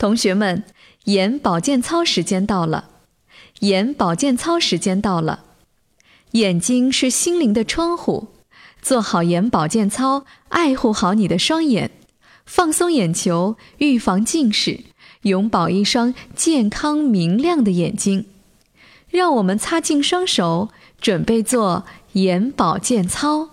同学们，眼保健操时间到了。眼保健操时间到了。眼睛是心灵的窗户，做好眼保健操，爱护好你的双眼，放松眼球，预防近视，永葆一双健康明亮的眼睛。让我们擦净双手，准备做眼保健操。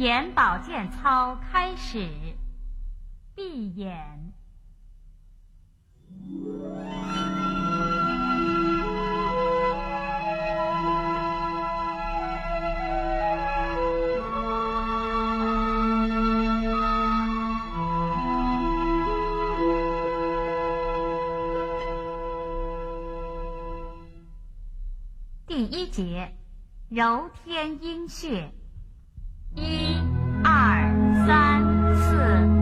眼保健操开始，闭眼。第一节，揉天阴穴。一、四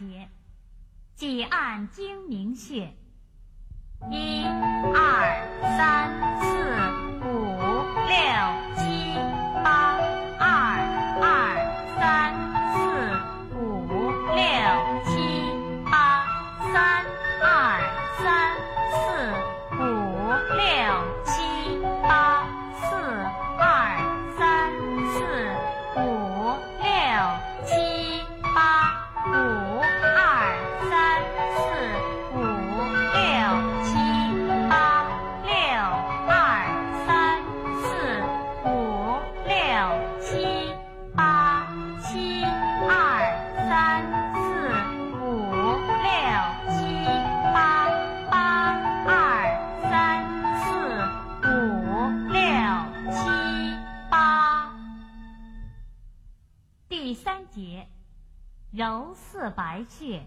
四。挤按睛明穴，一、二、三、四、五、六、洁，柔似白雪。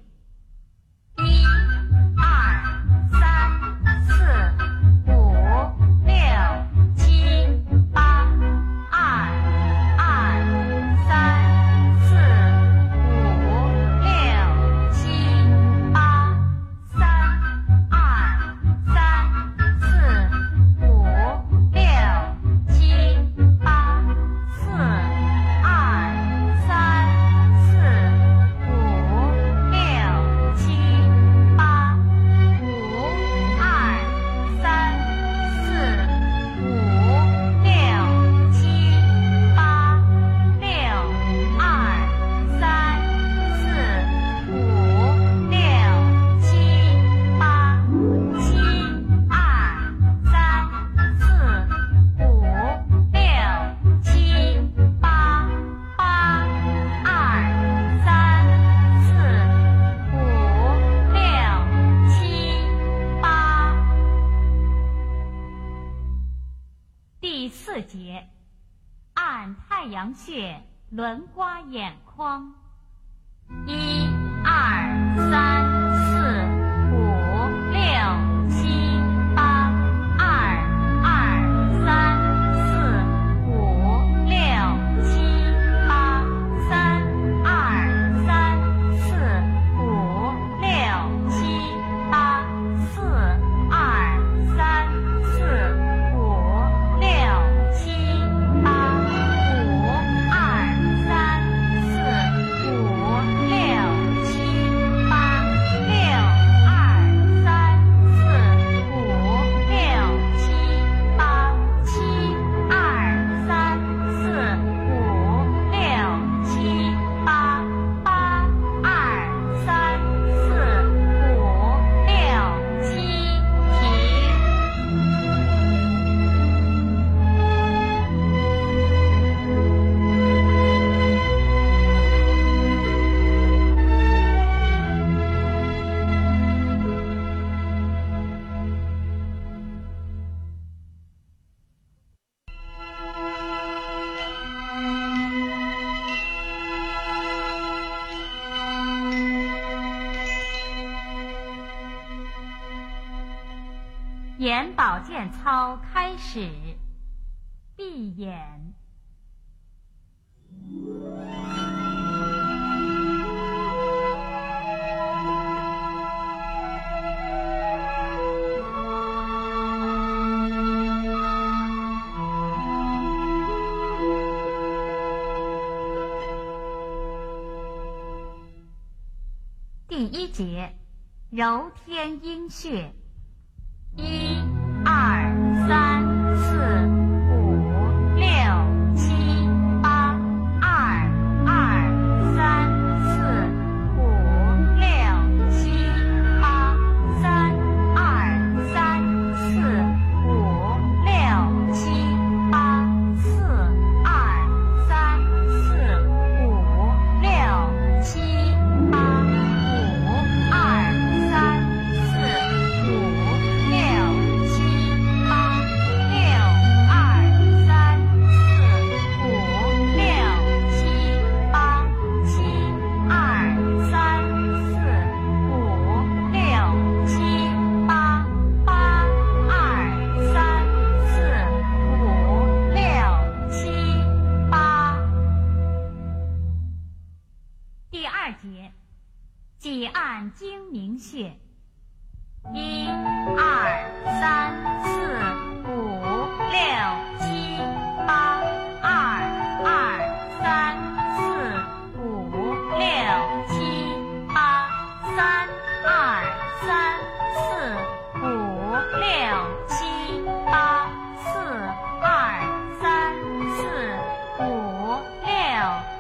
轮刮眼眶，一、二、三、眼保健操开始，闭眼。第一节，揉天阴穴。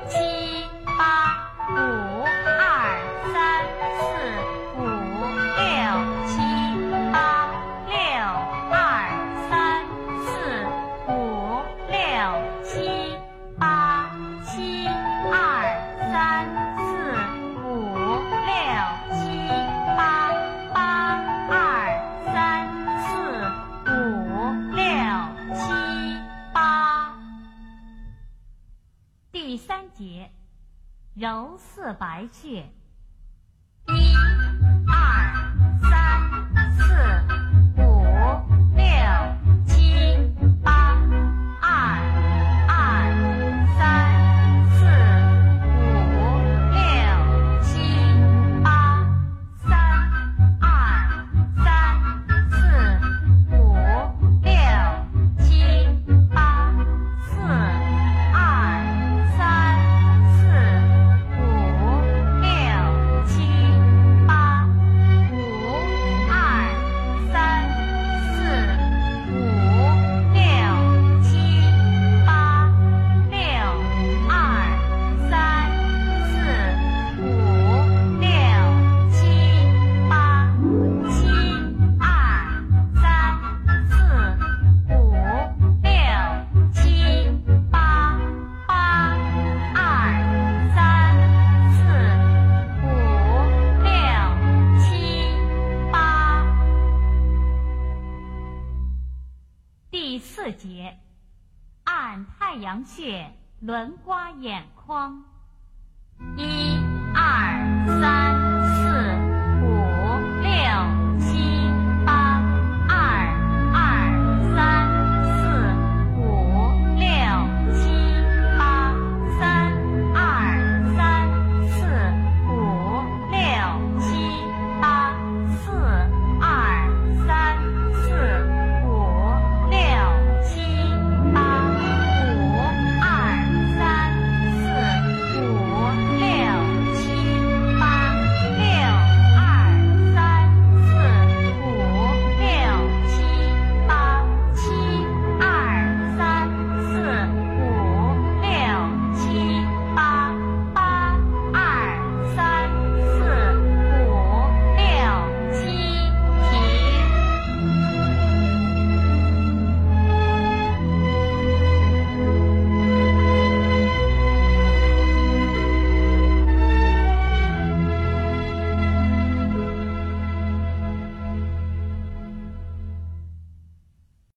七白雀四节按太阳穴轮刮眼眶。一二三。